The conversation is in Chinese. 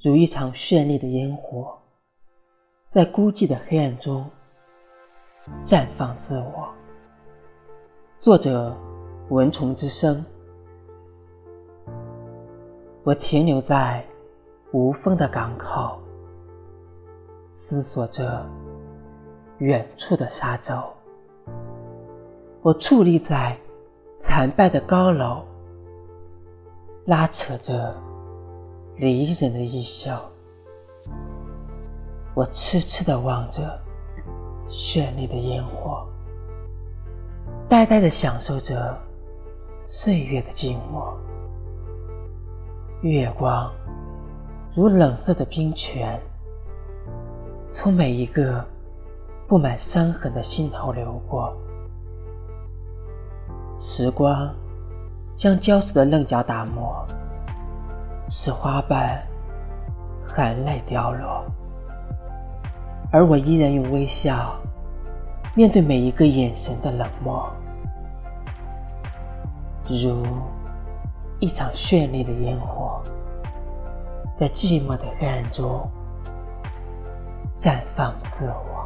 如一场绚丽的烟火，在孤寂的黑暗中绽放自我。作者：蚊虫之声。我停留在无风的港口，思索着远处的沙洲。我矗立在残败的高楼，拉扯着离人的一笑。我痴痴地望着绚丽的烟火，呆呆地享受着岁月的静默。月光如冷色的冰泉，从每一个布满伤痕的心头流过。时光将礁石的棱角打磨，使花瓣含泪凋落，而我依然用微笑面对每一个眼神的冷漠，如。一场绚丽的烟火，在寂寞的黑暗中绽放自我。